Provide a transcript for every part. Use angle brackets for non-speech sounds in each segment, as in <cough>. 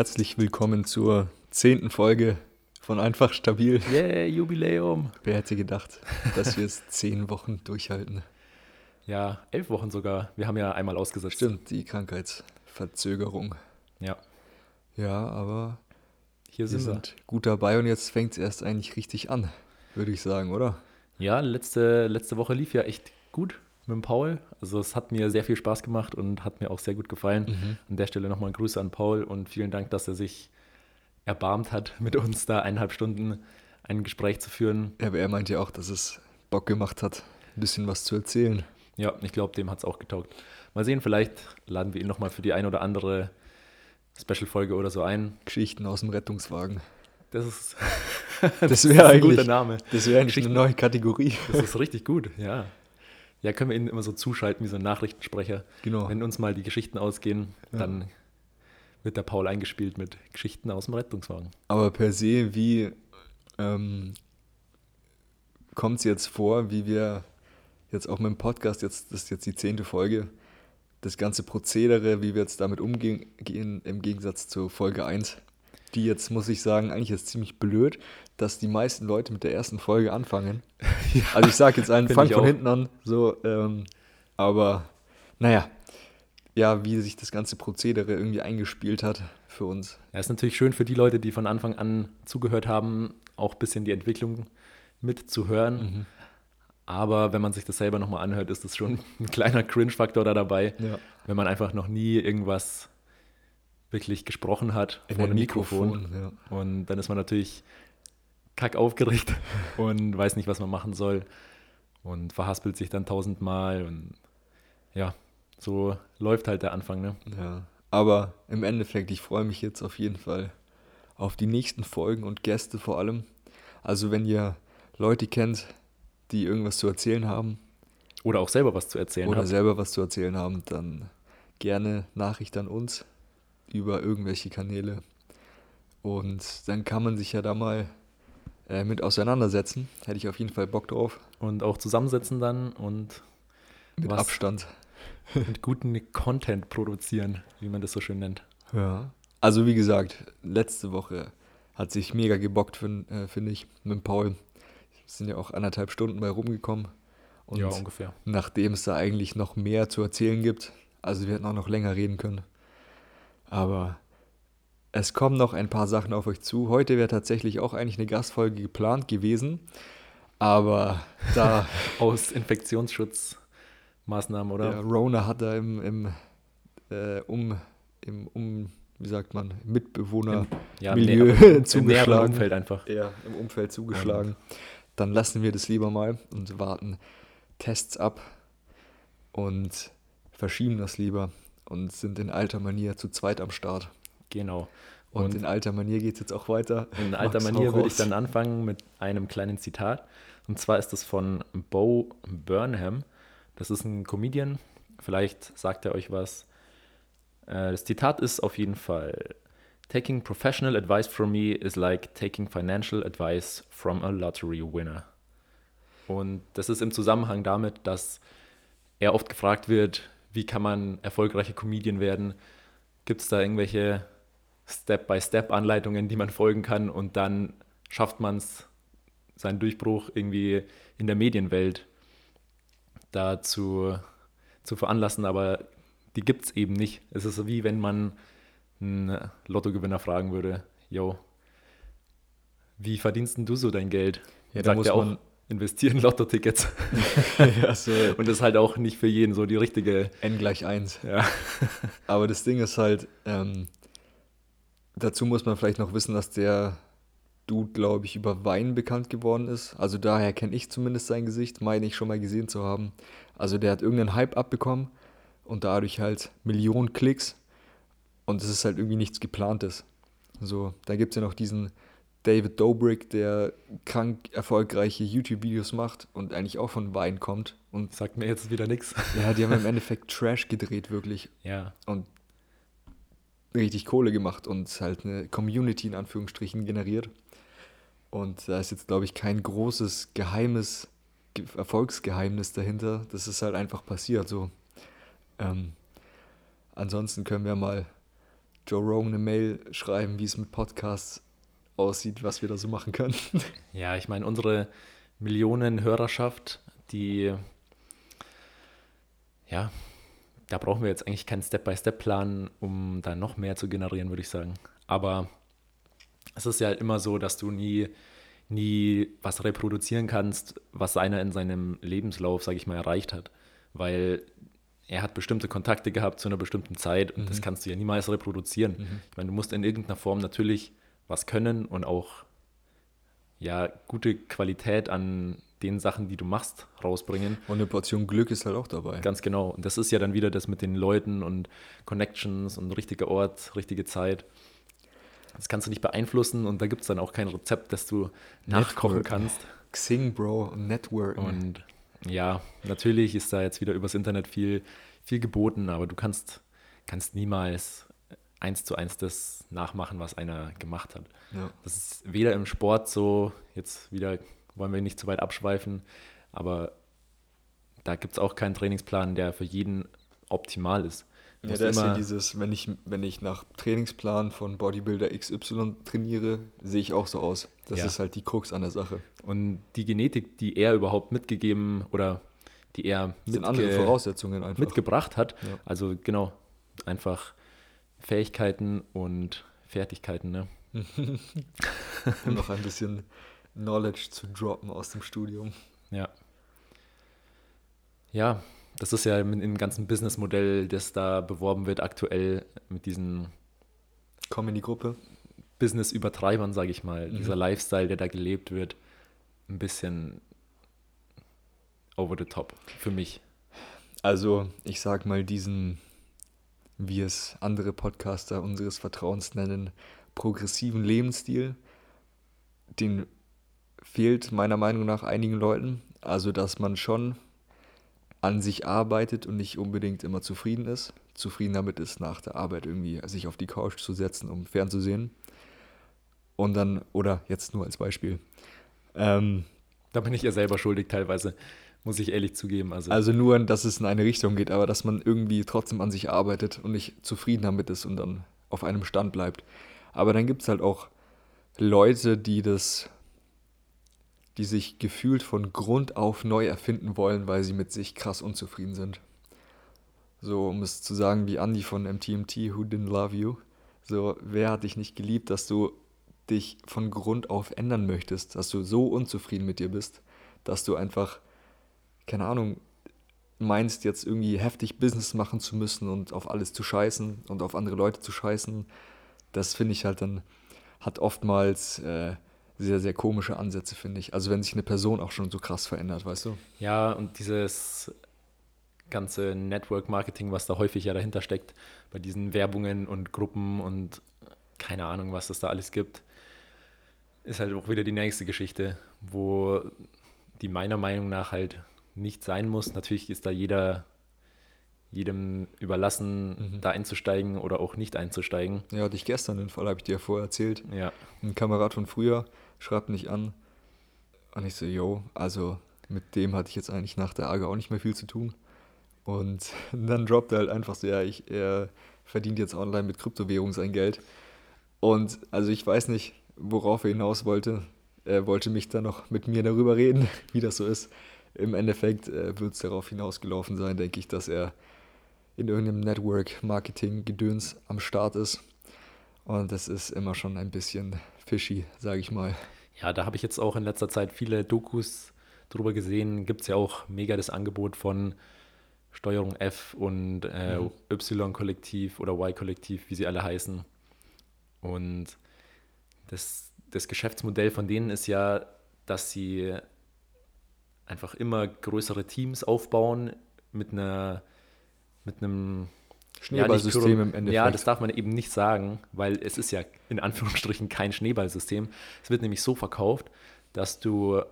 Herzlich willkommen zur zehnten Folge von Einfach Stabil. Yeah, Jubiläum. Wer hätte gedacht, dass wir es <laughs> zehn Wochen durchhalten? Ja, elf Wochen sogar. Wir haben ja einmal ausgesetzt. Stimmt, die Krankheitsverzögerung. Ja, Ja, aber hier wir sind wir. sind gut dabei und jetzt fängt es erst eigentlich richtig an, würde ich sagen, oder? Ja, letzte, letzte Woche lief ja echt gut mit dem Paul. Also es hat mir sehr viel Spaß gemacht und hat mir auch sehr gut gefallen. An der Stelle nochmal ein Grüße an Paul und vielen Dank, dass er sich erbarmt hat, <laughs> mit uns da eineinhalb Stunden ein Gespräch zu führen. Ja, aber er meinte ja auch, dass es Bock gemacht hat, ein bisschen was zu erzählen. Ja, ich glaube, dem hat es auch getaugt. Mal sehen, vielleicht laden wir ihn nochmal für die ein oder andere Special-Folge oder so ein. Geschichten aus dem Rettungswagen. Das ist, <laughs> Das ist wäre ein guter Name. Das wäre eigentlich eine neue Kategorie. Das ist richtig gut, ja. Ja, können wir ihn immer so zuschalten wie so ein Nachrichtensprecher. Genau. Wenn uns mal die Geschichten ausgehen, Ja. dann wird der Paul eingespielt mit Geschichten aus dem Rettungswagen. Aber per se, wie ähm, kommt es jetzt vor, wie wir jetzt auch mit dem Podcast, jetzt, das ist jetzt die zehnte Folge, das ganze Prozedere, wie wir jetzt damit umgehen, gehen, im Gegensatz zu Folge 1, die jetzt, muss ich sagen, eigentlich ist ziemlich blöd, dass die meisten Leute mit der ersten Folge anfangen. Also ich sage jetzt Find fang von auch. hinten an, so, ähm, aber naja, ja, wie sich das ganze Prozedere irgendwie eingespielt hat für uns. Ja, ist natürlich schön für die Leute, die von Anfang an zugehört haben, auch ein bisschen die Entwicklung mitzuhören. Mhm. Aber wenn man sich das selber nochmal anhört, ist das schon ein kleiner Cringe-Faktor da dabei, Ja. wenn man einfach noch nie irgendwas wirklich gesprochen hat In vor einem einem Mikrofon. Mikrofon, ja. Und dann ist man natürlich kack aufgeregt <laughs> und weiß nicht, was man machen soll und verhaspelt sich dann tausendmal und ja, so läuft halt der Anfang, ne? Ja, aber im Endeffekt, ich freue mich jetzt auf jeden Fall auf die nächsten Folgen und Gäste vor allem. Also wenn ihr Leute kennt, die irgendwas zu erzählen haben Oder auch selber was zu erzählen oder habt. selber was zu erzählen haben, dann gerne Nachricht an uns über irgendwelche Kanäle. Und dann kann man sich ja da mal äh, mit auseinandersetzen. Hätte ich auf jeden Fall Bock drauf. Und auch zusammensetzen dann und Mit? Abstand. <laughs> mit guten Content produzieren, wie man das so schön nennt. Ja. Also wie gesagt, letzte Woche hat sich mega gebockt, äh, finde ich, mit Paul. Es sind ja auch anderthalb Stunden bei rumgekommen. Und ja, ungefähr. nachdem es da eigentlich noch mehr zu erzählen gibt, also wir hätten auch noch länger reden können. Aber es kommen noch ein paar Sachen auf euch zu. Heute wäre tatsächlich auch eigentlich eine Gastfolge geplant gewesen. Aber <laughs> da Aus Infektionsschutzmaßnahmen, oder? der Rona hat da im, im, äh, um, im um, wie sagt man, Mitbewohner ja, aber im <laughs> zugeschlagen. Umfeld einfach. ja, im Umfeld zugeschlagen. Dann lassen wir das lieber mal und warten Tests ab und verschieben das lieber und sind in alter Manier zu zweit am Start. Genau. Und, Und- in alter Manier geht es jetzt auch weiter. In <laughs> alter Max, hau Manier würde ich dann anfangen mit einem kleinen Zitat. Und zwar ist es von Bo Burnham. Das ist ein Comedian. Vielleicht sagt er euch was. Äh, Das Zitat ist auf jeden Fall: Taking professional advice from me is like taking financial advice from a lottery winner. Und das ist im Zusammenhang damit, dass er oft gefragt wird, wie kann man erfolgreicher Comedian werden? Gibt es da irgendwelche Step-by-Step-Anleitungen, die man folgen kann und dann schafft man es, seinen Durchbruch irgendwie in der Medienwelt da zu, veranlassen, aber die gibt es eben nicht. Es ist so wie wenn man einen Lottogewinner fragen würde, yo, wie verdienst denn du so dein Geld? Ja, da muss er auch, investieren Lottotickets. <laughs> ja, so Und das ist halt auch nicht für jeden so die richtige. n gleich 1. Ja, Aber das Ding ist halt, ähm, dazu muss man vielleicht noch wissen, dass der Dude, glaube ich, über Wein bekannt geworden ist. Also daher kenne ich zumindest sein Gesicht, meine ich schon mal gesehen zu haben. Also der hat irgendeinen Hype abbekommen und dadurch halt Millionen Klicks und es ist halt irgendwie nichts geplantes. So, da gibt es ja noch diesen David Dobrik, der krank erfolgreiche YouTube-Videos macht und eigentlich auch von Wein kommt. Und sagt mir jetzt wieder nichts. ja, die haben im <laughs> Endeffekt Trash gedreht, wirklich Ja, und richtig Kohle gemacht und halt eine Community in Anführungsstrichen generiert. Und da ist jetzt, glaube ich, kein großes geheimes Ge- Erfolgsgeheimnis dahinter. Das ist halt einfach passiert so. Ähm, ansonsten können wir mal Joe Rogan eine Mail schreiben, wie es mit Podcasts aussieht, was wir da so machen können. <laughs> Ja, ich meine, unsere Millionen Hörerschaft, die, ja, da brauchen wir jetzt eigentlich keinen Step-by-Step-Plan, um da noch mehr zu generieren, würde ich sagen. Aber es ist ja halt immer so, dass du nie, nie was reproduzieren kannst, was einer in seinem Lebenslauf, sage ich mal, erreicht hat. Weil er hat bestimmte Kontakte gehabt zu einer bestimmten Zeit und mhm. das kannst du ja niemals reproduzieren. Mhm. Ich meine, du musst in irgendeiner Form natürlich was können und auch ja, gute Qualität an den Sachen, die du machst, rausbringen. Und eine Portion Glück ist halt auch dabei. Ganz genau. Und das ist ja dann wieder das mit den Leuten und Connections und richtiger Ort, richtige Zeit. Das kannst du nicht beeinflussen und da gibt es dann auch kein Rezept, das du nachkochen Network. kannst. Xing, Bro, Network. Und ja, natürlich ist da jetzt wieder übers Internet viel, viel geboten, aber du kannst, kannst niemals eins zu eins das nachmachen, was einer gemacht hat. Ja. Das ist weder im Sport so, jetzt wieder wollen wir nicht zu weit abschweifen, aber da gibt es auch keinen Trainingsplan, der für jeden optimal ist. Ja, da ist ja dieses, wenn ich, wenn ich nach Trainingsplan von Bodybuilder XY trainiere, sehe ich auch so aus. Das ja. ist halt die Krux an der Sache. Und die Genetik, die er überhaupt mitgegeben oder die er mitge andere Voraussetzungen einfach. mitgebracht hat, ja. also genau, einfach Fähigkeiten und Fertigkeiten. Ne? <laughs> noch ein bisschen Knowledge zu droppen aus dem Studium. Ja. Ja, das ist ja im ganzen Businessmodell, das da beworben wird aktuell mit diesen Komm in die Gruppe. Business-Übertreibern, sage ich mal. Mhm. Dieser Lifestyle, der da gelebt wird, ein bisschen over the top für mich. Also, ich sag mal, diesen, wie es andere Podcaster unseres Vertrauens nennen, progressiven Lebensstil, den fehlt meiner Meinung nach einigen Leuten. Also, dass man schon an sich arbeitet und nicht unbedingt immer zufrieden ist. Zufrieden damit ist, nach der Arbeit irgendwie sich auf die Couch zu setzen, um fernzusehen. Und dann, oder jetzt nur als Beispiel. Ähm, da bin ich ja selber schuldig teilweise, muss ich ehrlich zugeben. Also. also nur, dass es in eine Richtung geht, aber dass man irgendwie trotzdem an sich arbeitet und nicht zufrieden damit ist und dann auf einem Stand bleibt. Aber dann gibt es halt auch Leute, die das die sich gefühlt von Grund auf neu erfinden wollen, weil sie mit sich krass unzufrieden sind. So, um es zu sagen wie Andy von MTMT, Who Didn't Love You. So, wer hat dich nicht geliebt, dass du dich von Grund auf ändern möchtest, dass du so unzufrieden mit dir bist, dass du einfach, keine Ahnung, meinst jetzt irgendwie heftig Business machen zu müssen und auf alles zu scheißen und auf andere Leute zu scheißen. Das finde ich halt dann, hat oftmals äh, sehr, sehr komische Ansätze, finde ich. Also wenn sich eine Person auch schon so krass verändert, weißt du? Ja, und dieses ganze Network-Marketing, was da häufig ja dahinter steckt, bei diesen Werbungen und Gruppen und keine Ahnung, was es da alles gibt, ist halt auch wieder die nächste Geschichte, wo die meiner Meinung nach halt nicht sein muss. Natürlich ist da jeder jedem überlassen, mhm. da einzusteigen oder auch nicht einzusteigen. Ja, hatte ich gestern den Fall, habe ich dir ja vorher erzählt. Ja. Ein Kamerad von früher, schreibt mich an. Und ich so, yo, also mit dem hatte ich jetzt eigentlich nach der AGA auch nicht mehr viel zu tun. Und <laughs> dann droppt er halt einfach so, ja, ich, er verdient jetzt online mit Kryptowährung sein Geld. Und also ich weiß nicht, worauf er hinaus wollte. Er wollte mich dann noch mit mir darüber reden, <laughs> wie das so ist. Im Endeffekt äh, wird es darauf hinausgelaufen sein, denke ich, dass er in irgendeinem Network-Marketing-Gedöns am Start ist. Und das ist immer schon ein bisschen fishy, sage ich mal. Ja, da habe ich jetzt auch in letzter Zeit viele Dokus drüber gesehen. Gibt es ja auch mega das Angebot von Steuerung F und äh, mhm. Y-Kollektiv oder Y-Kollektiv, wie sie alle heißen. Und das, das Geschäftsmodell von denen ist ja, dass sie einfach immer größere Teams aufbauen mit einer mit einem Schneeballsystem ja, im Endeffekt. Ja, das darf man eben nicht sagen, weil es ist ja in Anführungsstrichen kein Schneeballsystem. Es wird nämlich so verkauft, dass du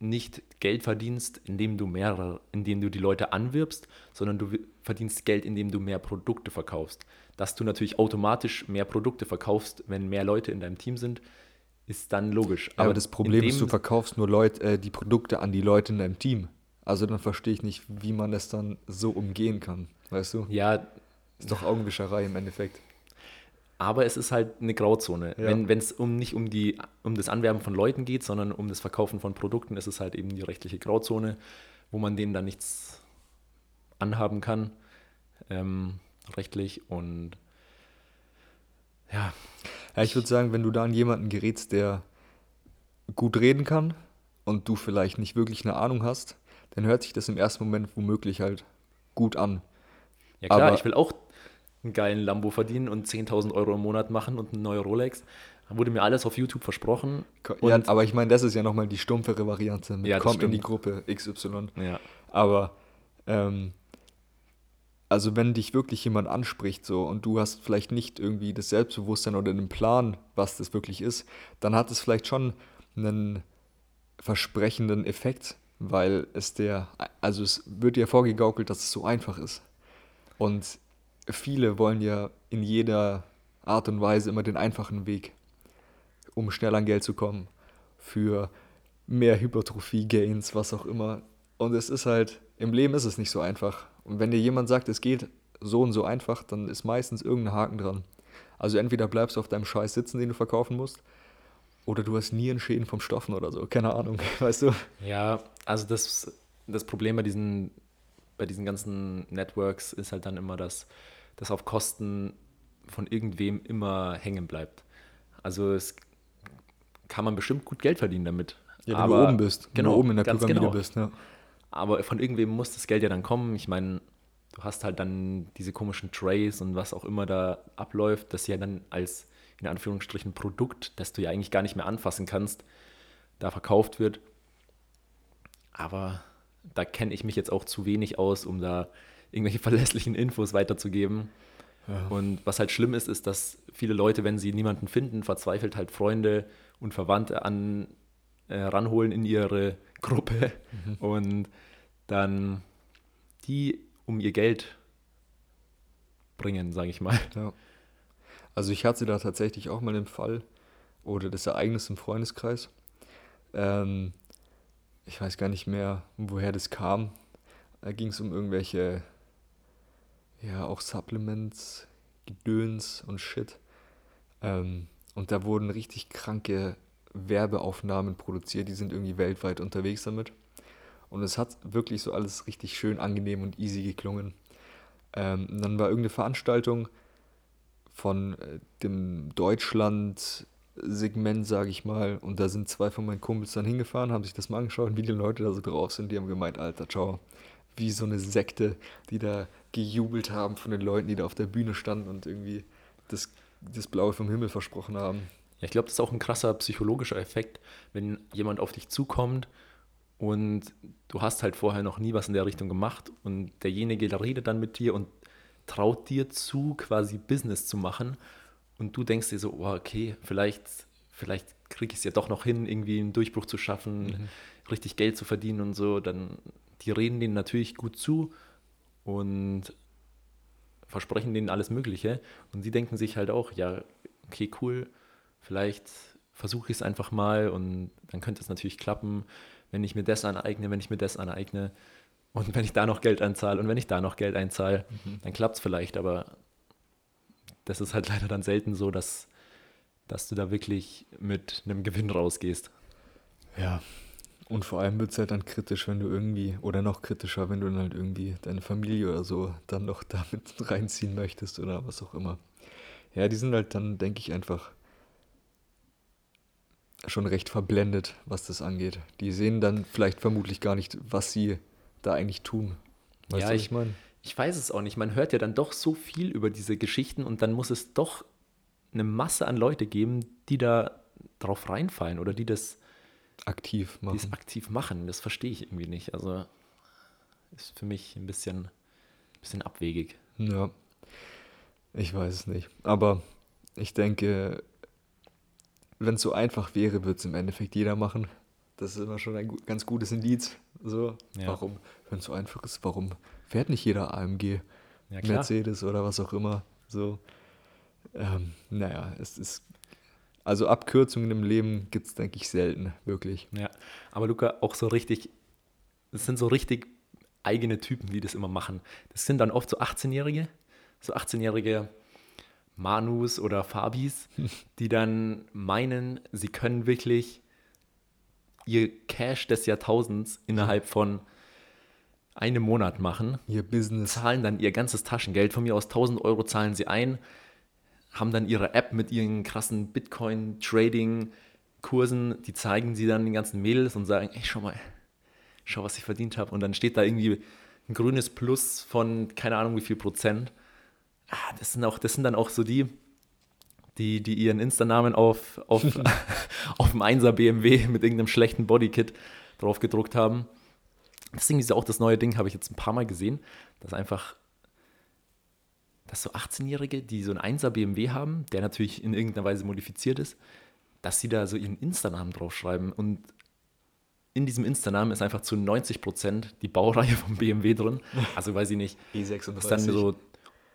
nicht Geld verdienst, indem du mehrere, indem du die Leute anwirbst, sondern du verdienst Geld, indem du mehr Produkte verkaufst. Dass du natürlich automatisch mehr Produkte verkaufst, wenn mehr Leute in deinem Team sind, ist dann logisch. Aber, Aber das Problem ist, du verkaufst nur Leute, äh, die Produkte an die Leute in deinem Team. Also dann verstehe ich nicht, wie man es dann so umgehen kann, weißt du? Ja. Ist doch Augenwischerei im Endeffekt. Aber es ist halt eine Grauzone. Ja. Wenn es um nicht um die um das Anwerben von Leuten geht, sondern um das Verkaufen von Produkten, ist es halt eben die rechtliche Grauzone, wo man denen dann nichts anhaben kann, ähm, rechtlich. Und ja, Ja, ich würde sagen, wenn du da an jemanden gerätst, der gut reden kann und du vielleicht nicht wirklich eine Ahnung hast, dann hört sich das im ersten Moment womöglich halt gut an. Ja klar, Aber- ich will auch einen geilen Lambo verdienen und 10.000 Euro im Monat machen und eine neue Rolex. Da wurde mir alles auf YouTube versprochen. ja, aber ich meine, das ist ja nochmal die stumpfere Variante mit Ja, komm in die stimmt. Gruppe XY. Ja, Aber ähm, also wenn dich wirklich jemand anspricht so und du hast vielleicht nicht irgendwie das Selbstbewusstsein oder den Plan, was das wirklich ist, dann hat es vielleicht schon einen versprechenden Effekt, weil es der, also es wird dir vorgegaukelt, dass es so einfach ist. Und viele wollen ja in jeder Art und Weise immer den einfachen Weg, um schnell an Geld zu kommen, für mehr Hypertrophie-Gains, was auch immer. Und es ist halt, im Leben ist es nicht so einfach. Und wenn dir jemand sagt, es geht so und so einfach, dann ist meistens irgendein Haken dran. Also entweder bleibst du auf deinem Scheiß sitzen, den du verkaufen musst, oder du hast Nierenschäden vom Stoffen oder so, keine Ahnung, <laughs> weißt du? Ja, also das, das Problem bei diesen, bei diesen ganzen Networks ist halt dann immer, dass das auf Kosten von irgendwem immer hängen bleibt. Also es kann man bestimmt gut Geld verdienen damit. Ja, wenn aber, du oben bist, wenn genau, du oben in der Pyramide genau. bist, ja. Aber von irgendwem muss das Geld ja dann kommen. Ich meine, du hast halt dann diese komischen Trays und was auch immer da abläuft, das ja dann als in Anführungsstrichen Produkt, das du ja eigentlich gar nicht mehr anfassen kannst, da verkauft wird. Aber da kenne ich mich jetzt auch zu wenig aus, um da irgendwelche <laughs> verlässlichen Infos weiterzugeben. Ja. Und was halt schlimm ist, ist, dass viele Leute, wenn sie niemanden finden, verzweifelt halt Freunde und Verwandte an äh, ranholen in ihre <laughs> Gruppe und dann die um ihr Geld bringen, sage ich mal. Ja. Also ich hatte da tatsächlich auch mal den Fall oder das Ereignis im Freundeskreis. Ähm, ich weiß gar nicht mehr, woher das kam. Da ging es um irgendwelche, ja, auch Supplements, Gedöns und Shit. Ähm, und da wurden richtig kranke Werbeaufnahmen produziert, die sind irgendwie weltweit unterwegs damit. Und es hat wirklich so alles richtig schön angenehm und easy geklungen. Ähm, dann war irgendeine Veranstaltung von äh, dem Deutschland-Segment, sage ich mal. Und da sind zwei von meinen Kumpels dann hingefahren, haben sich das mal angeschaut, wie die Leute da so drauf sind. Die haben gemeint, Alter, ciao. Wie so eine Sekte, die da gejubelt haben von den Leuten, die da auf der Bühne standen und irgendwie das, das Blaue vom Himmel versprochen haben. Ja, ich glaube, das ist auch ein krasser psychologischer Effekt, wenn jemand auf dich zukommt und du hast halt vorher noch nie was in der Richtung gemacht und derjenige der redet dann mit dir und traut dir zu, quasi Business zu machen und du denkst dir so, oh, okay, vielleicht, vielleicht kriege ich es ja doch noch hin, irgendwie einen Durchbruch zu schaffen, richtig Geld zu verdienen und so, dann die reden denen natürlich gut zu und versprechen denen alles Mögliche. Und sie denken sich halt auch, ja, okay, cool, vielleicht versuche ich es einfach mal und dann könnte es natürlich klappen, wenn ich mir das aneigne, wenn ich mir das aneigne und <laughs> wenn ich da noch Geld einzahle und wenn ich da noch Geld einzahle, dann klappt es vielleicht, aber das ist halt <laughs> leider dann selten so, dass, dass du da wirklich mit einem Gewinn rausgehst. Ja. Und vor allem wird es halt dann kritisch, wenn du irgendwie, oder noch kritischer, wenn du dann halt irgendwie deine Familie oder so dann noch <laughs> damit reinziehen möchtest oder was auch immer. Ja, die sind halt dann, denke ich, einfach schon recht verblendet, was das angeht. Die sehen dann vielleicht vermutlich gar nicht, was sie da eigentlich tun. Weißt Ja, du, was ich- ich meine? Ich weiß es auch nicht. Man hört ja dann doch so viel über diese Geschichten und dann muss es doch eine Masse an Leute geben, die da drauf reinfallen oder die das, Aktiv die es machen. aktiv machen. Das verstehe ich irgendwie nicht. Also ist für mich ein bisschen, bisschen abwegig. Ja, ich weiß es nicht. Aber ich denke, wenn es so einfach wäre, würde es im Endeffekt jeder machen. Das ist immer schon ein ganz gutes Indiz. So, Ja. warum, wenn es so einfach ist, warum fährt nicht jeder AMG, Ja. Mercedes oder was auch immer? So, ähm, naja, es ist. Also Abkürzungen im Leben gibt es, denke ich, selten, wirklich. Ja, aber Luca, auch so richtig, das sind so richtig eigene Typen, die das immer machen. Das sind dann oft so 18-Jährige, so 18-Jährige Manus oder Fabis, <laughs> die dann meinen, sie können wirklich ihr Cash des Jahrtausends innerhalb von einem Monat machen, Ihr Business. zahlen dann ihr ganzes Taschengeld, von mir aus 1000 Euro zahlen sie ein, haben dann ihre App mit ihren krassen Bitcoin-Trading-Kursen, die zeigen sie dann den ganzen Mädels und sagen, ey, schau mal, schau, was ich verdient habe. Und dann steht da irgendwie ein grünes Plus von keine Ahnung wie viel Prozent. Ah, das sind auch, das sind dann auch so die, die, die ihren Insta-Namen auf, auf, <laughs> <laughs> auf dem 1er BMW mit irgendeinem schlechten Bodykit drauf gedruckt haben. Deswegen ist ja auch das neue Ding, habe ich jetzt ein paar Mal gesehen, dass einfach, dass so 18-Jährige, die so einen 1er BMW haben, der natürlich in irgendeiner Weise modifiziert ist, dass sie da so ihren Insta-Namen draufschreiben und in diesem Insta-Namen ist einfach zu 90% die Baureihe <laughs> vom BMW drin. Also weiß ich nicht, E36. ist dann so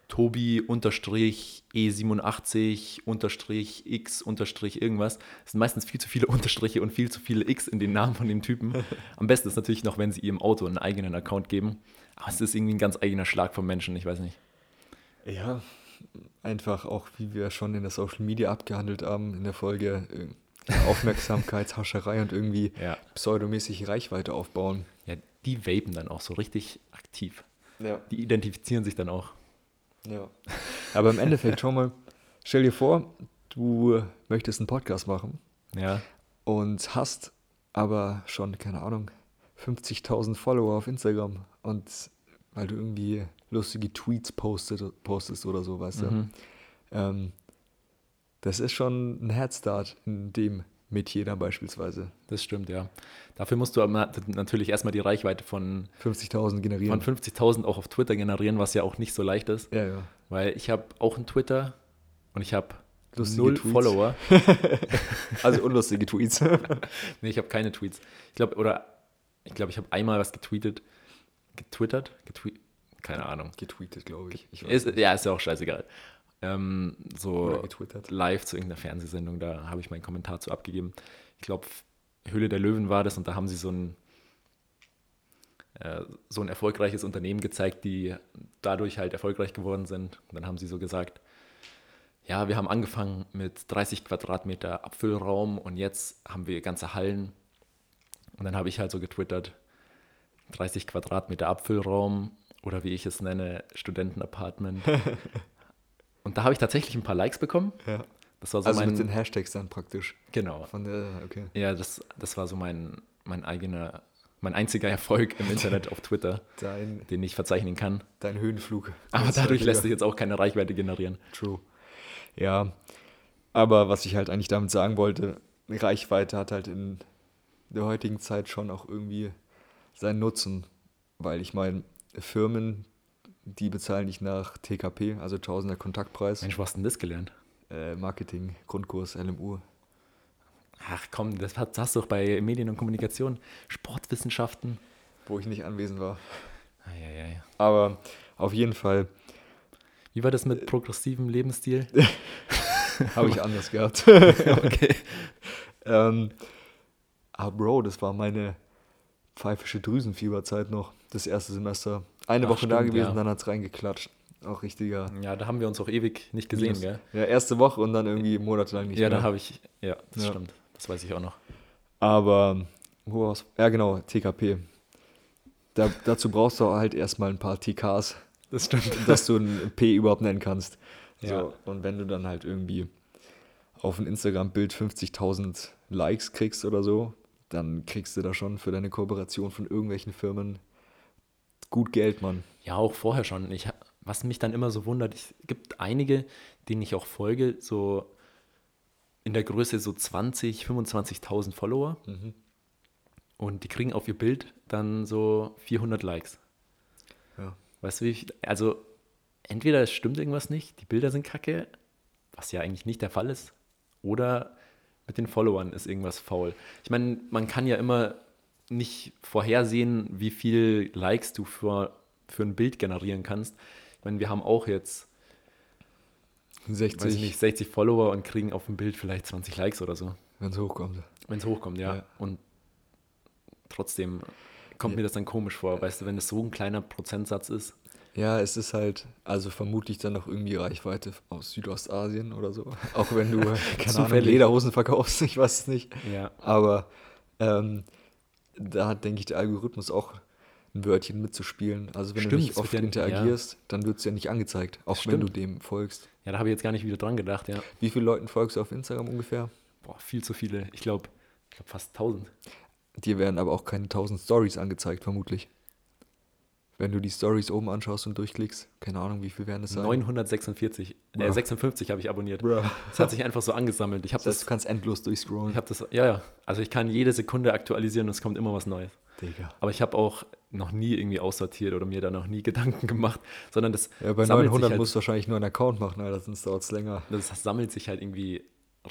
Tobi unterstrich E87 unterstrich X unterstrich irgendwas. Es sind meistens viel zu viele <laughs> Unterstriche und viel zu viele X in den Namen von den Typen. Am besten ist natürlich noch, wenn sie ihrem Auto einen eigenen Account geben. Aber es ist irgendwie ein ganz eigener Schlag vom Menschen, ich weiß nicht. Ja, einfach auch, wie wir schon in der Social Media abgehandelt haben, in der Folge äh, Aufmerksamkeitshascherei und irgendwie <laughs> Ja. pseudomäßig Reichweite aufbauen. Ja, die vapen dann auch so richtig aktiv. Ja. Die identifizieren sich dann auch. Ja. <laughs> Aber im Endeffekt, schau mal, stell dir vor, du möchtest einen Podcast machen Ja, und hast aber schon, keine Ahnung, 50.000 Follower auf Instagram und weil du irgendwie lustige Tweets postet, postest oder so, weißt du. Mhm. Ähm, das ist schon ein Headstart in dem Metier dann beispielsweise. das stimmt, ja. Dafür musst du aber natürlich erstmal die Reichweite von, 50.000 generieren. von 50.000 auch auf Twitter generieren, was ja auch nicht so leicht ist. ja, ja. Weil ich habe auch einen Twitter und ich habe null Tweets. Follower. <laughs> Also unlustige Tweets. <laughs> Nee, ich habe keine Tweets. Ich glaube, oder ich glaube, ich habe einmal was getweetet. Getwittert? Getwe keine Ahnung. Getweetet, glaube ich. ich Ist, ja, ist ja auch scheißegal. Ähm, so live zu irgendeiner Fernsehsendung, da habe ich meinen Kommentar zu abgegeben. Ich glaube, Höhle der Löwen war das und da haben sie so ein, äh, so ein erfolgreiches Unternehmen gezeigt, die dadurch halt erfolgreich geworden sind. Und dann haben sie so gesagt, ja, wir haben angefangen mit 30 Quadratmeter Abfüllraum und jetzt haben wir ganze Hallen. Und dann habe ich halt so getwittert, 30 Quadratmeter Abfüllraum oder wie ich es nenne, Studentenapartment. <laughs> und da habe ich tatsächlich ein paar Likes bekommen. Ja. Das war so Also mein, mit den Hashtags dann praktisch. genau. Von der, okay. Ja, das, das war so mein, mein eigener, mein einziger Erfolg im Internet auf Twitter, <laughs> Dein, den ich verzeichnen kann. dein Höhenflug. Aber dadurch lässt sich jetzt auch keine Reichweite generieren. True. Ja, aber was ich halt eigentlich damit sagen wollte, Reichweite hat halt in der heutigen Zeit schon auch irgendwie seinen Nutzen, weil ich meine, Firmen, die bezahlen nicht nach TKP, also Tausender Kontaktpreis, Mensch, wo hast du denn das gelernt? äh, Marketing, Grundkurs, LMU. Ach komm, das hast du doch bei Medien und Kommunikation, Sportwissenschaften. wo ich nicht anwesend war. Eieiei. Aber auf jeden Fall Wie war das mit progressivem Lebensstil? <laughs> habe ich <laughs> anders gehabt. <laughs> okay. ähm, aber Bro, das war meine pfeifische Drüsenfieberzeit noch, das erste Semester. Eine Ach, Woche da stimmt, gewesen, ja. dann hat es reingeklatscht. Auch richtiger. Ja, da haben wir uns auch ewig nicht gesehen, Minus. gell? Ja, erste Woche und dann irgendwie monatelang nicht Ja, mehr. da habe ich, ja, das Ja. stimmt. Das weiß ich auch noch. Aber, wo war's? Ja, genau, TKP. Da, dazu brauchst du halt erstmal ein paar TKs, Das stimmt. dass du ein P überhaupt nennen kannst. So, Ja. Und wenn du dann halt irgendwie auf ein Instagram-Bild 50.000 Likes kriegst oder so, dann kriegst du da schon für deine Kooperation von irgendwelchen Firmen gut Geld, Mann. Ja, auch vorher schon. Ich, was mich dann immer so wundert, es gibt einige, denen ich auch folge, so in der Größe so 20, 25.000 Follower und die kriegen auf ihr Bild dann so 400 Likes. Ja. Weißt du, wie ich, also entweder es stimmt irgendwas nicht, die Bilder sind kacke, was ja eigentlich nicht der Fall ist, oder mit den Followern ist irgendwas faul. Ich meine, man kann ja immer nicht vorhersehen, wie viel Likes du für, für ein Bild generieren kannst. Ich meine, wir haben auch jetzt, 60, weiß ich nicht, 60 Follower und kriegen auf dem Bild vielleicht 20 Likes oder so, wenn es hochkommt. wenn es hochkommt, ja. Ja. Und trotzdem kommt Ja. mir das dann komisch vor, weißt du, wenn es so ein kleiner Prozentsatz ist. Ja, es ist halt, also vermutlich dann noch irgendwie Reichweite aus Südostasien oder so. Auch wenn du, <laughs> keine Ahnung. Lederhosen verkaufst, <laughs> ich weiß es nicht. Ja. Aber ähm, da hat, denke ich, der Algorithmus auch ein Wörtchen mitzuspielen. Also wenn Stimmt, du nicht oft ja- interagierst, dann wird es ja nicht angezeigt, auch wenn du Stimmt. dem folgst. Ja, da habe ich jetzt gar nicht wieder dran gedacht, ja. Wie viele Leuten folgst du auf Instagram ungefähr? Boah, viel zu viele. Ich glaube, ich glaube fast 1000. Dir werden aber auch keine 1000 Stories angezeigt, vermutlich. Wenn du die Stories oben anschaust und durchklickst, keine Ahnung, wie viel werden es sein? 946, äh, Bruh. 56 habe ich abonniert. Bruh. Das hat sich einfach so angesammelt. Ich habe Das heißt, das, du kannst endlos durchscrollen. ich habe das, ja, ja. Also ich kann jede Sekunde aktualisieren und es kommt immer was Neues. Digga. Aber ich habe auch noch nie irgendwie aussortiert oder mir da noch nie <laughs> Gedanken gemacht, sondern das Ja, bei sammelt 900 sich halt, musst du wahrscheinlich nur einen Account machen, Alter, sonst dauert es länger. das sammelt sich halt irgendwie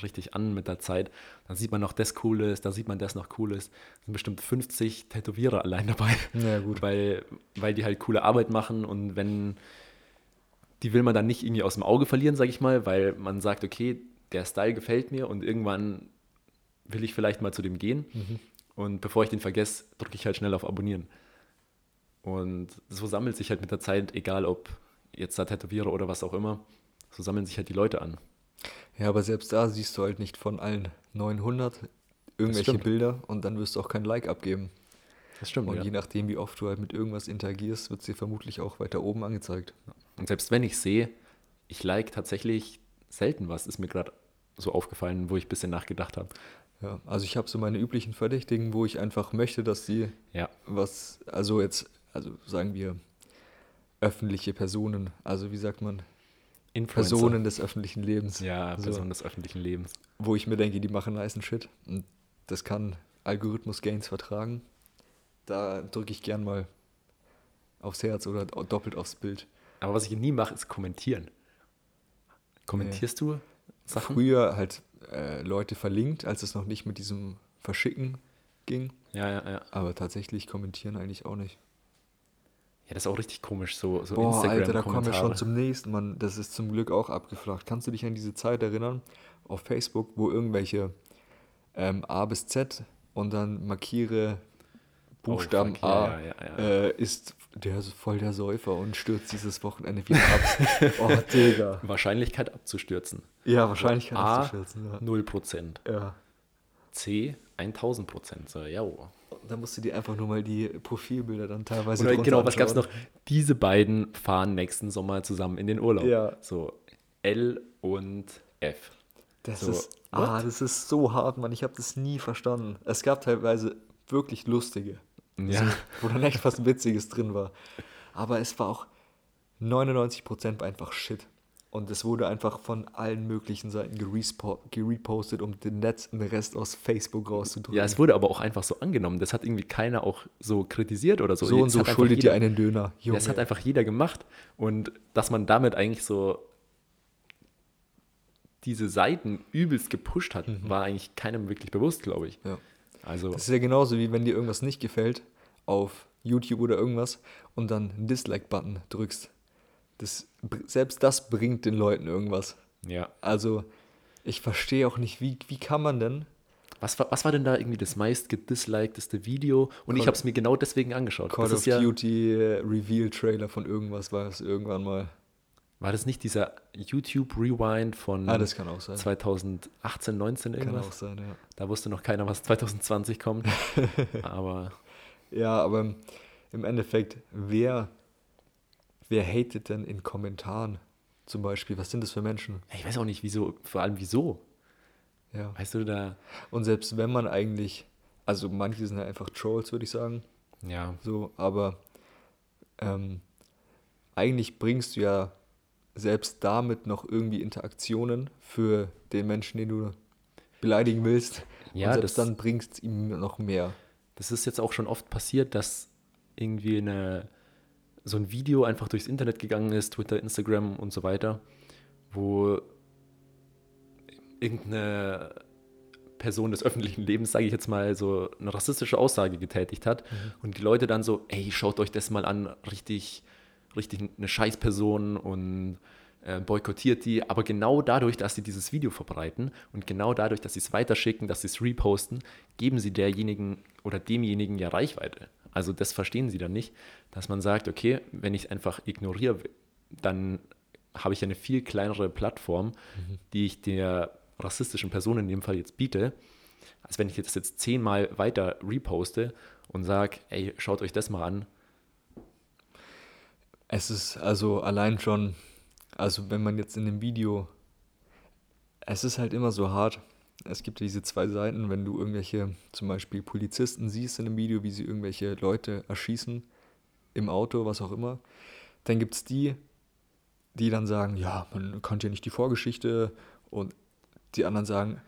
richtig an mit der Zeit. Dann sieht man noch das Cooles, da sieht man das noch Cooles. Es sind bestimmt 50 Tätowierer allein dabei. Ja, gut. Weil, weil die halt coole Arbeit machen und wenn, die will man dann nicht irgendwie aus dem Auge verlieren, sage ich mal, weil man sagt, okay, der Style gefällt mir und irgendwann will ich vielleicht mal zu dem gehen. Und bevor ich den vergesse, drücke ich halt schnell auf Abonnieren. Und so sammelt sich halt mit der Zeit, egal ob jetzt da Tätowierer oder was auch immer, so sammeln sich halt die Leute an. Ja, aber selbst da siehst du halt nicht von allen 900 irgendwelche. Bilder und dann wirst du auch kein Like abgeben. Das stimmt. Und Ja. je nachdem, wie oft du halt mit irgendwas interagierst, wird es dir vermutlich auch weiter oben angezeigt. Und selbst wenn ich sehe, ich like tatsächlich selten was, ist mir gerade so aufgefallen, wo ich ein bisschen nachgedacht habe. Ja, also ich habe so meine üblichen Verdächtigen, wo ich einfach möchte, dass die Ja, was, also jetzt, also sagen wir öffentliche Personen, also wie sagt man, Influencer. Personen des öffentlichen Lebens. Ja, So. Personen des öffentlichen Lebens. wo ich mir denke, die machen nicen Shit. Und das kann Algorithmus-Gains vertragen. Da drücke ich gern mal aufs Herz oder doppelt aufs Bild. Aber was ich nie mache, ist kommentieren. Kommentierst du Sachen? Früher halt äh, Leute verlinkt, als es noch nicht mit diesem Verschicken ging. Ja, ja, ja. Aber tatsächlich kommentieren eigentlich auch nicht. Ja, das ist auch richtig komisch, so, so Boah, Alter, da kommen wir schon zum nächsten, Mann. Das ist zum Glück auch abgeflacht. Kannst du dich an diese Zeit erinnern, auf Facebook, wo irgendwelche ähm, A bis Z und dann markiere Buchstaben Oh, fuck, A ja, ja, ja. Äh, ist der voll der Säufer und stürzt dieses Wochenende wieder ab. <laughs> oh, Digga. Wahrscheinlichkeit abzustürzen. Ja, wahrscheinlich kann A, schätzen. Ja. 0%. ja. C, 1000%. So, ja. Da musst du dir einfach nur mal die Profilbilder dann teilweise Oder genau, was gab es noch? Diese beiden fahren nächsten Sommer zusammen in den Urlaub. Ja. So, L und F. Das So, ist, ah, das ist so hart, Mann. Ich habe das nie verstanden. Es gab teilweise wirklich lustige, Ja. so, wo dann echt was Witziges drin war. Aber es war auch 99% war einfach Shit. Und es wurde einfach von allen möglichen Seiten gerepostet, um den letzten Rest aus Facebook rauszudrücken. Ja, es wurde aber auch einfach so angenommen. Das hat irgendwie keiner auch so kritisiert oder so. so und so schuldet jeder, ihr einen Döner. Junge. das hat einfach jeder gemacht. Und dass man damit eigentlich so diese Seiten übelst gepusht hat, war eigentlich keinem wirklich bewusst, glaube ich. Mhm. ja. Also, Das ist ja genauso, wie wenn dir irgendwas nicht gefällt auf YouTube oder irgendwas und dann einen Dislike-Button drückst. Das, selbst das bringt den Leuten irgendwas. ja. Also, ich verstehe auch nicht, wie, wie kann man denn. Was war, was war denn da irgendwie das meist gedislikedeste Video? Und ich Call- habe es mir genau deswegen angeschaut. Call das of ist ja, Duty äh, Reveal-Trailer von irgendwas war es irgendwann mal. war das nicht dieser YouTube Rewind von Ah, das kann auch sein. 2018, 19 Kann irgendwas? auch sein, ja. Da wusste noch keiner, was 2020 kommt. <laughs> Aber Ja, aber im Endeffekt, wer, wer hatet denn in Kommentaren zum Beispiel? Was sind das für Menschen? ich weiß auch nicht, wieso, vor allem wieso. Ja. Weißt du, da, Und selbst wenn man eigentlich, also manche sind ja einfach Trolls, würde ich sagen, ja, so, aber ähm, eigentlich bringst du ja selbst damit noch irgendwie Interaktionen für den Menschen, den du beleidigen willst. Ja, und selbst das- dann bringst du ihm noch mehr. das ist jetzt auch schon oft passiert, dass irgendwie eine, so ein Video einfach durchs Internet gegangen ist, Twitter, Instagram und so weiter, wo irgendeine Person des öffentlichen Lebens, sage ich jetzt mal, so eine rassistische Aussage getätigt hat und die Leute dann so, ey, schaut euch das mal an, richtig, richtig eine Scheißperson und äh, boykottiert die, aber genau dadurch, dass sie dieses Video verbreiten und genau dadurch, dass sie es weiterschicken, dass sie es reposten, geben sie derjenigen oder demjenigen ja Reichweite. Also das verstehen sie dann nicht, dass man sagt, okay, wenn ich einfach ignoriere, dann habe ich eine viel kleinere Plattform, mhm. die ich der rassistischen Person in dem Fall jetzt biete, als wenn ich das jetzt zehnmal weiter reposte und sage, ey, schaut euch das mal an. Es ist also allein schon, also wenn man jetzt in dem Video, es ist halt immer so hart. Es gibt diese zwei Seiten, wenn du irgendwelche, zum Beispiel Polizisten siehst in einem Video, wie sie irgendwelche Leute erschießen, im Auto, was auch immer, dann gibt es die, die dann sagen, ja, man kannte ja nicht die Vorgeschichte und die anderen sagen,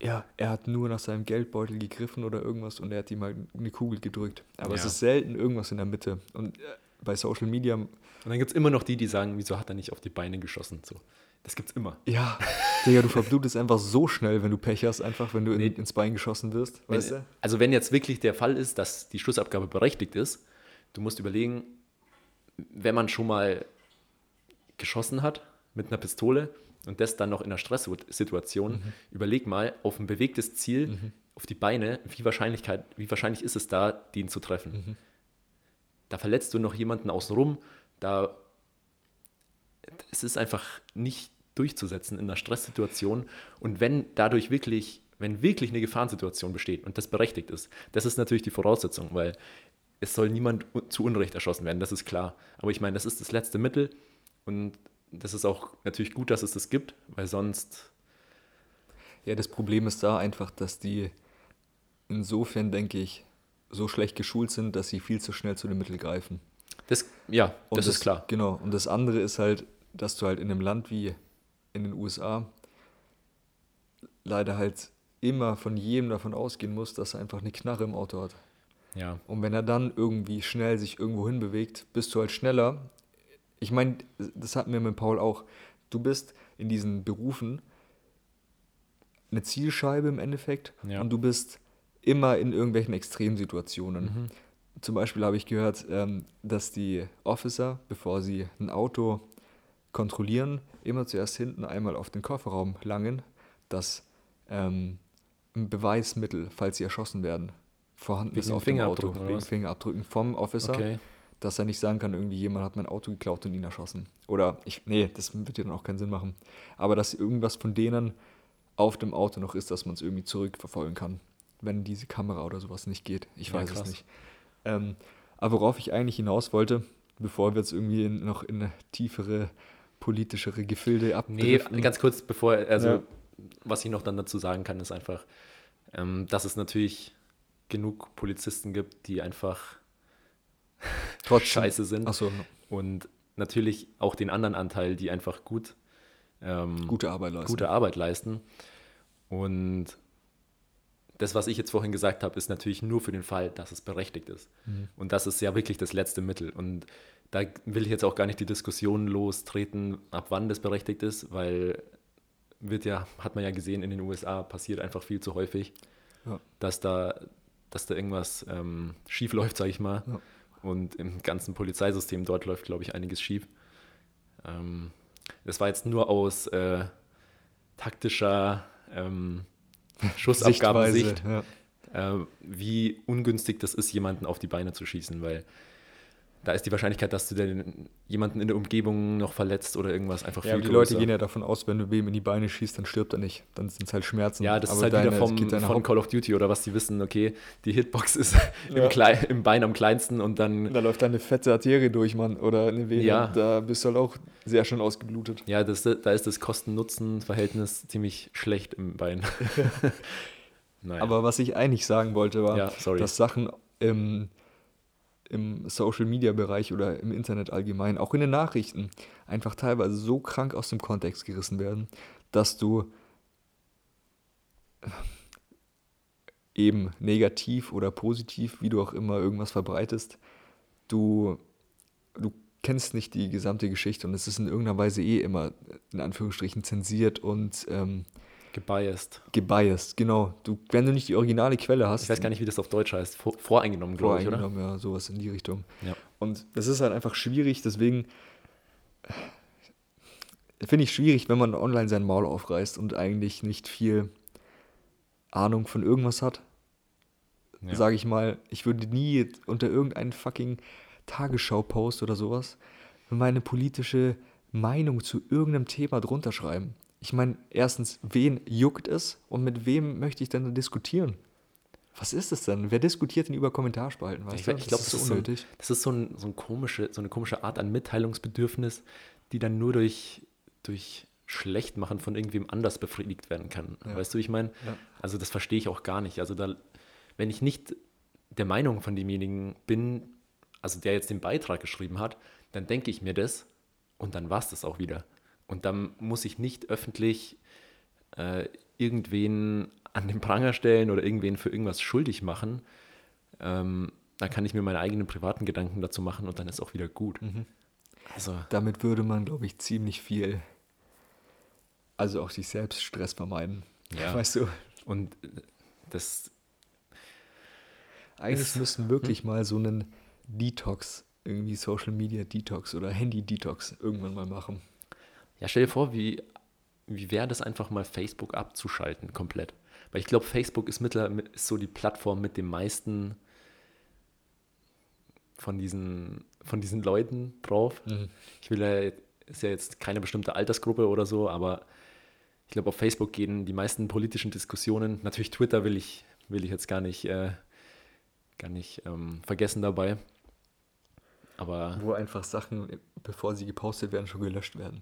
ja, er hat nur nach seinem Geldbeutel gegriffen oder irgendwas und er hat ihm mal eine Kugel gedrückt. Aber ja. es ist selten irgendwas in der Mitte. Und äh, bei Social Media. Und dann gibt es immer noch die, die sagen, wieso hat er nicht auf die Beine geschossen? So. Das gibt's immer. Ja, Digga, du verblutest einfach so schnell, wenn du Pech hast, einfach wenn du in, ins Bein geschossen wirst. Weißt wenn, du? Also wenn jetzt wirklich der Fall ist, dass die Schussabgabe berechtigt ist, du musst überlegen, wenn man schon mal geschossen hat mit einer Pistole und das dann noch in einer Stresssituation, mhm. überleg mal auf ein bewegtes Ziel, mhm. auf die Beine, wie, Wahrscheinlichkeit, wie wahrscheinlich ist es da, den zu treffen. Mhm. Da verletzt du noch jemanden außenrum, da es ist einfach nicht durchzusetzen in einer Stresssituation und wenn dadurch wirklich, wenn wirklich eine Gefahrensituation besteht und das berechtigt ist, das ist natürlich die Voraussetzung, weil es soll niemand zu Unrecht erschossen werden, das ist klar. Aber ich meine, das ist das letzte Mittel und das ist auch natürlich gut, dass es das gibt, weil sonst. Ja, das Problem ist da einfach, dass die insofern, denke ich, so schlecht geschult sind, dass sie viel zu schnell zu den Mitteln greifen. Das, ja, das, das ist klar. Genau. Und das andere ist halt, dass du halt in einem Land wie in den USA leider halt immer von jedem davon ausgehen musst, dass er einfach eine Knarre im Auto hat. Ja. Und wenn er dann irgendwie schnell sich irgendwo hinbewegt, bist du halt schneller, ich meine, das hatten wir mit Paul auch. Du bist in diesen Berufen eine Zielscheibe im Endeffekt ja. und du bist immer in irgendwelchen Extremsituationen. Mhm. Zum Beispiel habe ich gehört, ähm, dass die Officer, bevor sie ein Auto kontrollieren, immer zuerst hinten einmal auf den Kofferraum langen, dass ähm, ein Beweismittel, falls sie erschossen werden, vorhanden ist auf dem Auto. Wegen Fingerabdrücken vom Officer. Okay dass er nicht sagen kann, irgendwie jemand hat mein Auto geklaut und ihn erschossen. Oder ich, nee, das wird ja dann auch keinen Sinn machen. Aber dass irgendwas von denen auf dem Auto noch ist, dass man es irgendwie zurückverfolgen kann, wenn diese Kamera oder sowas nicht geht. Ich ja, weiß krass. es nicht. Ähm, aber worauf ich eigentlich hinaus wollte, bevor wir jetzt irgendwie in, noch in tiefere politischere Gefilde abdriften. Nee, ganz kurz, bevor, also ja. was ich noch dann dazu sagen kann, ist einfach, ähm, dass es natürlich genug Polizisten gibt, die einfach <laughs> Trotzdem. scheiße sind. So. Und natürlich auch den anderen Anteil, die einfach gut ähm, gute, Arbeit leisten. gute Arbeit leisten. Und das, was ich jetzt vorhin gesagt habe, ist natürlich nur für den Fall, dass es berechtigt ist. Mhm. Und das ist ja wirklich das letzte Mittel. Und da will ich jetzt auch gar nicht die Diskussion lostreten, ab wann das berechtigt ist, weil wird ja, hat man ja gesehen, in den USA passiert einfach viel zu häufig, ja. dass, da, dass da irgendwas ähm, schief läuft, sage ich mal. Ja. Und im ganzen Polizeisystem dort läuft, glaube ich, einiges schief. Ähm, das war jetzt nur aus äh, taktischer ähm, Schussabgabensicht, ja. äh, wie ungünstig das ist, jemanden auf die Beine zu schießen, weil da ist die Wahrscheinlichkeit, dass du den, jemanden in der Umgebung noch verletzt oder irgendwas einfach ja, viel die größer. Leute gehen ja davon aus, wenn du wem in die Beine schießt, dann stirbt er nicht. Dann sind es halt Schmerzen. Ja, das Aber ist halt deine, wieder vom, von Call of Duty oder was die wissen, okay, die Hitbox ist ja. <laughs> im, im, Bein am kleinsten und dann... Da läuft eine fette Arterie durch, Mann, oder eine Vene. Ja. Da bist du halt auch sehr schön ausgeblutet. Ja, das, da ist das Kosten-Nutzen-Verhältnis ziemlich schlecht im Bein. <laughs> <laughs> naja. Aber was ich eigentlich sagen wollte, war, ja, dass Sachen... Ähm, im Social-Media-Bereich oder im Internet allgemein, auch in den Nachrichten, einfach teilweise so krank aus dem Kontext gerissen werden, dass du eben negativ oder positiv, wie du auch immer irgendwas verbreitest, du, du kennst nicht die gesamte Geschichte und es ist in irgendeiner Weise eh immer in Anführungsstrichen zensiert und ähm, Gebiased. Gebiased, genau. Du, wenn du nicht die originale Quelle hast. Ich weiß gar nicht, wie das auf Deutsch heißt. Vor, voreingenommen, glaube ich, oder? Voreingenommen, ja, sowas in die Richtung. Ja. Und das ist halt einfach schwierig, deswegen finde ich schwierig, wenn man online sein Maul aufreißt und eigentlich nicht viel Ahnung von irgendwas hat. Ja. sage ich mal, ich würde nie unter irgendeinen fucking Tagesschau-Post oder sowas meine politische Meinung zu irgendeinem Thema drunter schreiben. Ich meine, erstens, wen juckt es und mit wem möchte ich denn diskutieren? Was ist es denn? Wer diskutiert denn über Kommentarspalten? Weißt Ich, ich glaube, das, ist so, ein, unnötig. das ist so, ein, so, ein komische, so eine komische Art an Mitteilungsbedürfnis, die dann nur durch, durch Schlechtmachen von irgendwem anders befriedigt werden kann. Ja. Weißt du, ich meine? Ja. Also das verstehe ich auch gar nicht. Also da, wenn ich nicht der Meinung von demjenigen bin, also der jetzt den Beitrag geschrieben hat, dann denke ich mir das und dann war es das auch wieder. Und dann muss ich nicht öffentlich äh, irgendwen an den Pranger stellen oder irgendwen für irgendwas schuldig machen. Ähm, dann kann ich mir meine eigenen privaten Gedanken dazu machen und dann ist auch wieder gut. Mhm. Also, Damit würde man, glaube ich, ziemlich viel, also auch sich selbst Stress vermeiden. Ja. Weißt du? und äh, das, Eigentlich müssen wirklich mal so einen Detox, irgendwie Social Media Detox oder Handy Detox irgendwann mal machen. Ja, stell dir vor, wie, wie wäre das einfach mal Facebook abzuschalten komplett. Weil ich glaube, Facebook ist, mittler, ist so die Plattform mit dem meisten von diesen, von diesen Leuten drauf. Ich will ja, ist ja jetzt keine bestimmte Altersgruppe oder so, aber ich glaube, auf Facebook gehen die meisten politischen Diskussionen, natürlich Twitter will ich, will ich jetzt gar nicht, äh, gar nicht ähm, vergessen dabei. Aber Wo einfach Sachen, bevor sie gepostet werden, schon gelöscht werden.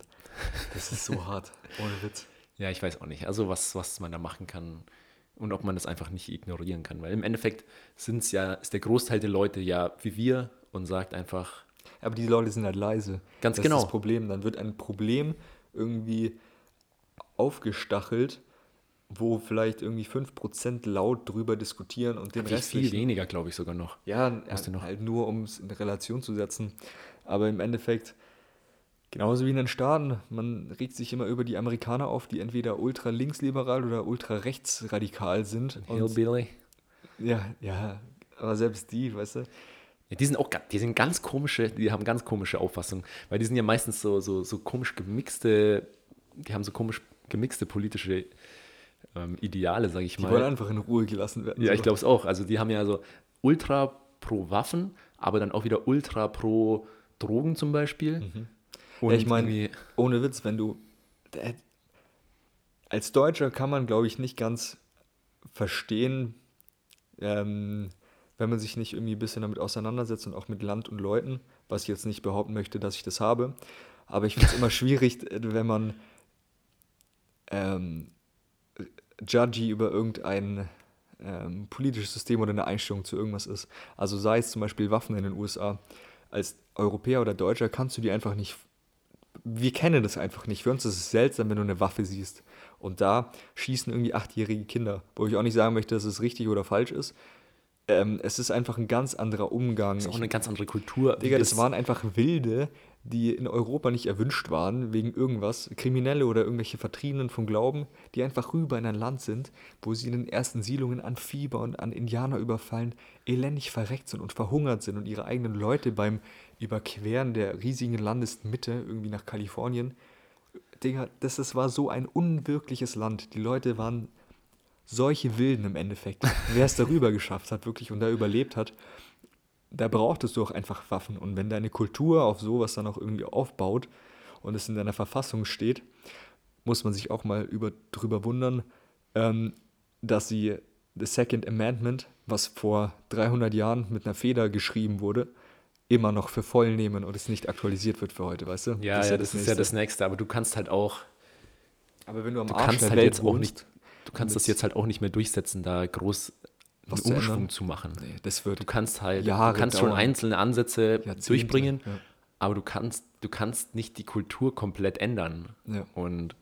Das ist so hart, ohne Witz. ja, ich weiß auch nicht. Also was, was man da machen kann und ob man das einfach nicht ignorieren kann. Weil im Endeffekt sind's ja, ist der Großteil der Leute ja wie wir und sagt einfach, Aber die Leute sind halt leise. Ganz das genau. ist das Problem. Dann wird ein Problem irgendwie aufgestachelt, wo vielleicht irgendwie 5% laut drüber diskutieren und den Rest viel weniger, glaube ich sogar noch. Ja, halt, noch- halt nur, um es in Relation zu setzen. Aber im Endeffekt, genauso wie in den Staaten, man regt sich immer über die Amerikaner auf, die entweder ultra linksliberal oder ultra rechtsradikal sind. Hillbilly. ja, ja, aber selbst die, weißt du, Ja, die sind auch, die sind ganz komische, die haben ganz komische Auffassungen, weil die sind ja meistens so, so, so komisch gemixte, die haben so komisch gemixte politische ähm, Ideale, sage ich die mal. wollen einfach in Ruhe gelassen werden. Ja, so. ich glaube es auch. Also die haben ja so ultra pro Waffen, aber dann auch wieder ultra pro Drogen zum Beispiel. Und Mhm. Ja, ich meine, ohne Witz, wenn du. äh, Als Deutscher kann man, glaube ich, nicht ganz verstehen, ähm, wenn man sich nicht irgendwie ein bisschen damit auseinandersetzt und auch mit Land und Leuten, was ich jetzt nicht behaupten möchte, dass ich das habe. Aber ich finde es <laughs> immer schwierig, äh, wenn man ähm, judgy über irgendein ähm, politisches System oder eine Einstellung zu irgendwas ist. Also sei es zum Beispiel Waffen in den USA. Als Europäer oder Deutscher kannst du die einfach nicht. Wir kennen das einfach nicht. Für uns ist es seltsam, wenn du eine Waffe siehst. Und da schießen irgendwie achtjährige Kinder. Wo ich auch nicht sagen möchte, dass es richtig oder falsch ist. Ähm, es ist einfach ein ganz anderer Umgang. Das ist auch eine ganz andere Kultur. Digga, das waren einfach Wilde, die in Europa nicht erwünscht waren, wegen irgendwas. Kriminelle oder irgendwelche Vertriebenen vom Glauben, die einfach rüber in ein Land sind, wo sie in den ersten Siedlungen an Fieber und an Indianer überfallen, elendig verreckt sind und verhungert sind und ihre eigenen Leute beim Überqueren der riesigen Landesmitte irgendwie nach Kalifornien. Digga, das, das war so ein unwirkliches Land. Die Leute waren solche Wilden im Endeffekt. Wer es darüber geschafft hat, wirklich und da überlebt hat, da brauchtest du auch einfach Waffen. Und wenn deine Kultur auf sowas dann auch irgendwie aufbaut und es in deiner Verfassung steht, muss man sich auch mal über, drüber wundern, ähm, dass sie das Second Amendment, was vor 300 Jahren mit einer Feder geschrieben wurde, immer noch für voll nehmen und es nicht aktualisiert wird für heute, weißt du? ja, ja, das, ist ja das Nächste. Aber du kannst halt auch, Aber wenn du am du Arsch kannst der halt Welt jetzt auch wohnst, nicht, du kannst das jetzt halt auch nicht mehr durchsetzen, da groß Was einen zu Umschwung ändern? zu machen. Nee, das wird Du kannst halt, Jahre du kannst schon dauern. einzelne Ansätze durchbringen, ja. aber du kannst, du kannst nicht die Kultur komplett ändern. Ja. Und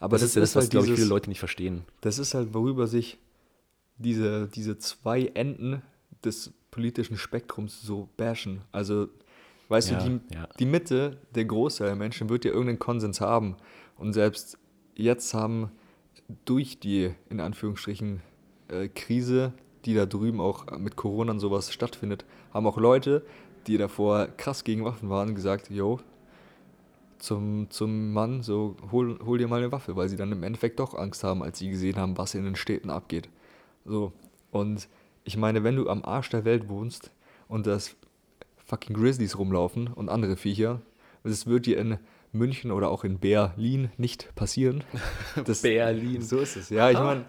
Aber das, ist ja das, was, halt glaube ich, viele Leute nicht verstehen. Das ist halt, worüber sich diese, diese zwei Enden des politischen Spektrums so bashen. Also, weißt Ja, du, die, ja. die Mitte, der Großteil der Menschen wird ja irgendeinen Konsens haben. Und selbst jetzt haben durch die, in Anführungsstrichen, äh, Krise, die da drüben auch mit Corona und sowas stattfindet, haben auch Leute, die davor krass gegen Waffen waren, gesagt, yo, zum, zum Mann, so hol, hol dir mal eine Waffe, weil sie dann im Endeffekt doch Angst haben, als sie gesehen haben, was in den Städten abgeht. So. Und ich meine, wenn du am Arsch der Welt wohnst und das fucking Grizzlies rumlaufen und andere Viecher, das wird dir in München oder auch in Berlin nicht passieren. <laughs> Das, Berlin. So ist es. Ja, ich meine,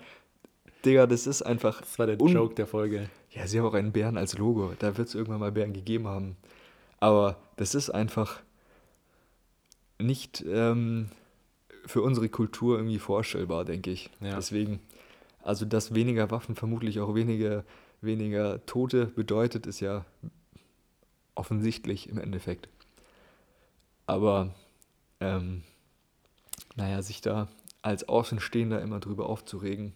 Digga, das ist einfach. Das war der Joke der Folge. Ja, sie haben auch einen Bären als Logo. Da wird es irgendwann mal Bären gegeben haben. Aber das ist einfach nicht ähm, für unsere Kultur irgendwie vorstellbar, denke ich. Ja. Deswegen, also dass weniger Waffen vermutlich auch weniger, weniger Tote bedeutet, ist ja offensichtlich im Endeffekt. Aber, ähm, naja, sich da als Außenstehender immer drüber aufzuregen,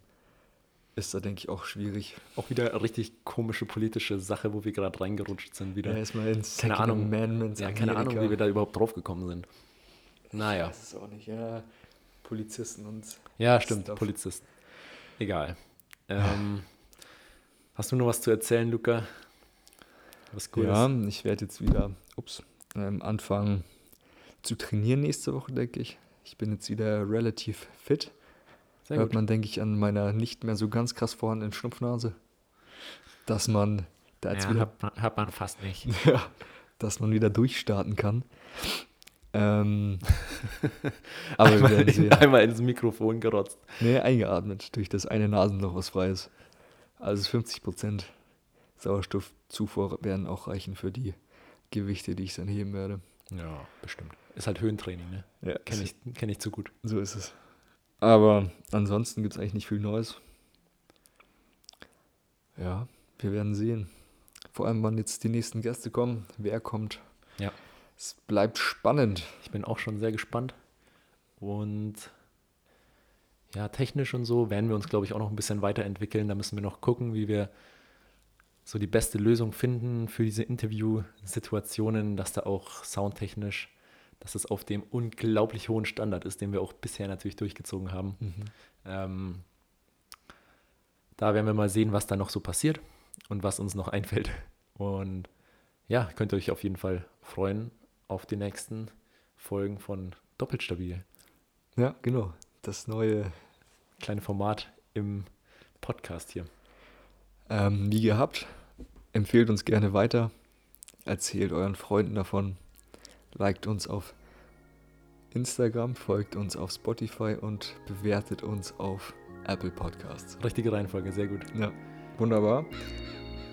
ist da, denke ich, auch schwierig. Auch wieder eine richtig komische politische Sache, wo wir gerade reingerutscht sind wieder. Ja, erstmal ins Keine Second Ahnung. Amendment. Ja, keine Ahnung, wie wir da überhaupt drauf gekommen sind. Naja. Das ist auch nicht, ja. Polizisten und. Ja, stimmt, Stuff. Polizist. Egal. Ähm, hast du noch was zu erzählen, Luca? Was Cooles? Ja, ich werde jetzt wieder ups, ähm, anfangen zu trainieren nächste Woche, denke ich. Ich bin jetzt wieder relativ fit. Sehr Hört gut. man, denke ich, an meiner nicht mehr so ganz krass vorhandenen Schnupfnase, dass man da jetzt ja, wieder hat, man, hat man fast nicht. <laughs> Ja, dass man wieder durchstarten kann. Ähm, <laughs> aber wir einmal, werden sehen. einmal ins Mikrofon gerotzt. Nee, eingeatmet durch das eine Nasenloch, was frei ist. Also 50% Sauerstoffzufuhr werden auch reichen für die Gewichte, die ich dann heben werde. Ja, bestimmt. Ist halt Höhentraining, ne? Ja, Kenne ich, kenn ich zu gut. So ist es. Aber ansonsten gibt es eigentlich nicht viel Neues. Ja, wir werden sehen. Vor allem, wann jetzt die nächsten Gäste kommen, wer kommt. Ja. Es bleibt spannend. Ich bin auch schon sehr gespannt. Und ja, technisch und so werden wir uns, glaube ich, auch noch ein bisschen weiterentwickeln. Da müssen wir noch gucken, wie wir so die beste Lösung finden für diese Interviewsituationen, dass da auch soundtechnisch, dass es auf dem unglaublich hohen Standard ist, den wir auch bisher natürlich durchgezogen haben. Ähm, da werden wir mal sehen, was da noch so passiert und was uns noch <laughs> einfällt. Und ja, könnt ihr euch auf jeden Fall freuen auf die nächsten Folgen von Doppelt stabil. Ja, genau. Das neue, Kleine Format im Podcast hier. ähm, wie gehabt, empfehlt uns gerne weiter. Erzählt euren Freunden davon. Liked uns auf Instagram, folgt uns auf Spotify und bewertet uns auf Apple Podcasts. Richtige Reihenfolge, sehr gut. Ja, wunderbar.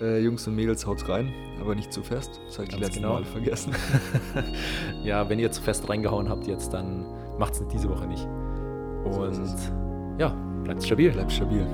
Äh, Jungs und Mädels, haut rein, aber nicht zu fest. Das habe ich Ganz letzten genau. Mal vergessen. <laughs> Ja, wenn ihr zu fest reingehauen habt jetzt, dann macht es diese Woche nicht. So Und ja, bleibt stabil. Bleibt stabil.